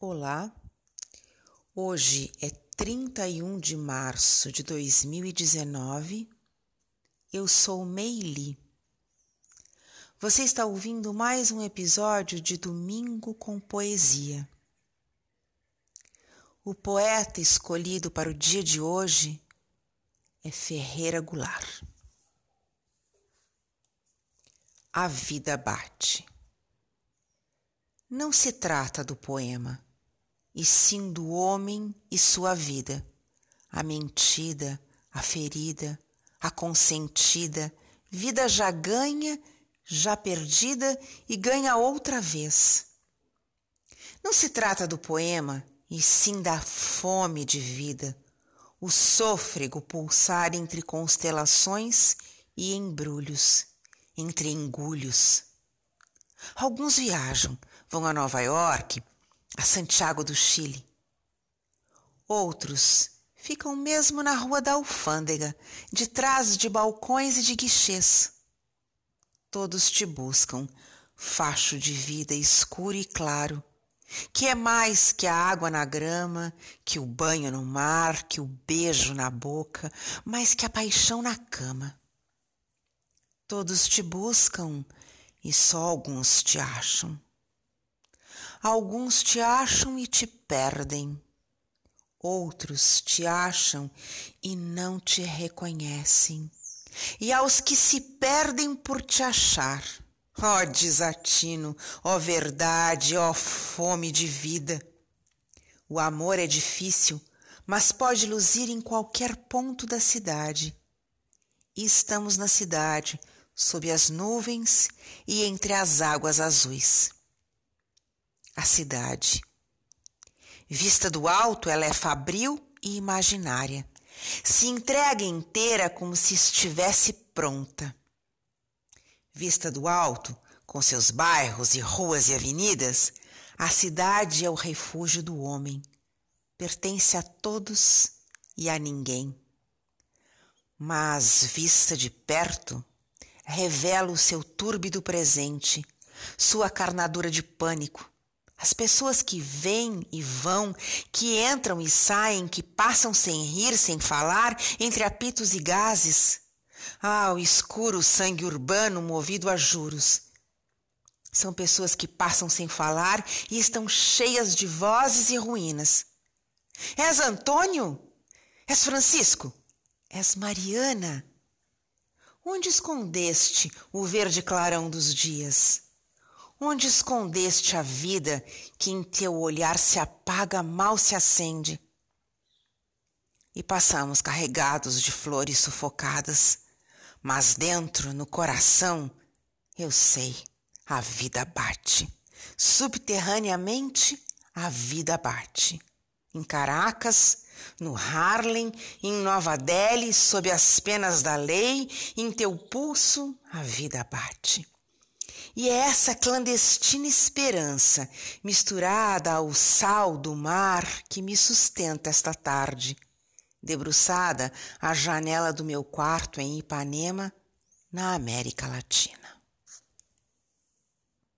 Olá, hoje é 31 de março de 2019. Eu sou Meili. Você está ouvindo mais um episódio de Domingo com Poesia. O poeta escolhido para o dia de hoje é Ferreira Goulart. A vida bate. Não se trata do poema e sim do homem e sua vida, a mentida, a ferida, a consentida, vida já ganha, já perdida e ganha outra vez. Não se trata do poema, e sim da fome de vida, o sôfrego pulsar entre constelações e embrulhos, entre engulhos. Alguns viajam, vão a Nova York, a Santiago do Chile. Outros ficam mesmo na rua da alfândega, de trás de balcões e de guichês. Todos te buscam, facho de vida escuro e claro, que é mais que a água na grama, que o banho no mar, que o beijo na boca, mais que a paixão na cama. Todos te buscam e só alguns te acham. Alguns te acham e te perdem, outros te acham e não te reconhecem. E aos que se perdem por te achar, ó desatino, ó verdade, ó fome de vida. O amor é difícil, mas pode luzir em qualquer ponto da cidade. E estamos na cidade, sob as nuvens e entre as águas azuis a cidade. Vista do alto, ela é fabril e imaginária. Se entrega inteira como se estivesse pronta. Vista do alto, com seus bairros e ruas e avenidas, a cidade é o refúgio do homem. Pertence a todos e a ninguém. Mas, vista de perto, revela o seu túrbido presente, sua carnadura de pânico, as pessoas que vêm e vão, que entram e saem, que passam sem rir, sem falar, entre apitos e gases. Ah, o escuro sangue urbano movido a juros. São pessoas que passam sem falar e estão cheias de vozes e ruínas. És Antônio? És Francisco? És Mariana? Onde escondeste o verde clarão dos dias? Onde escondeste a vida que em teu olhar se apaga, mal se acende? E passamos carregados de flores sufocadas, mas dentro, no coração, eu sei, a vida bate. Subterraneamente, a vida bate. Em Caracas, no Harlem, em Nova Delhi, sob as penas da lei, em teu pulso, a vida bate. E é essa clandestina esperança, misturada ao sal do mar, que me sustenta esta tarde, debruçada à janela do meu quarto em Ipanema, na América Latina.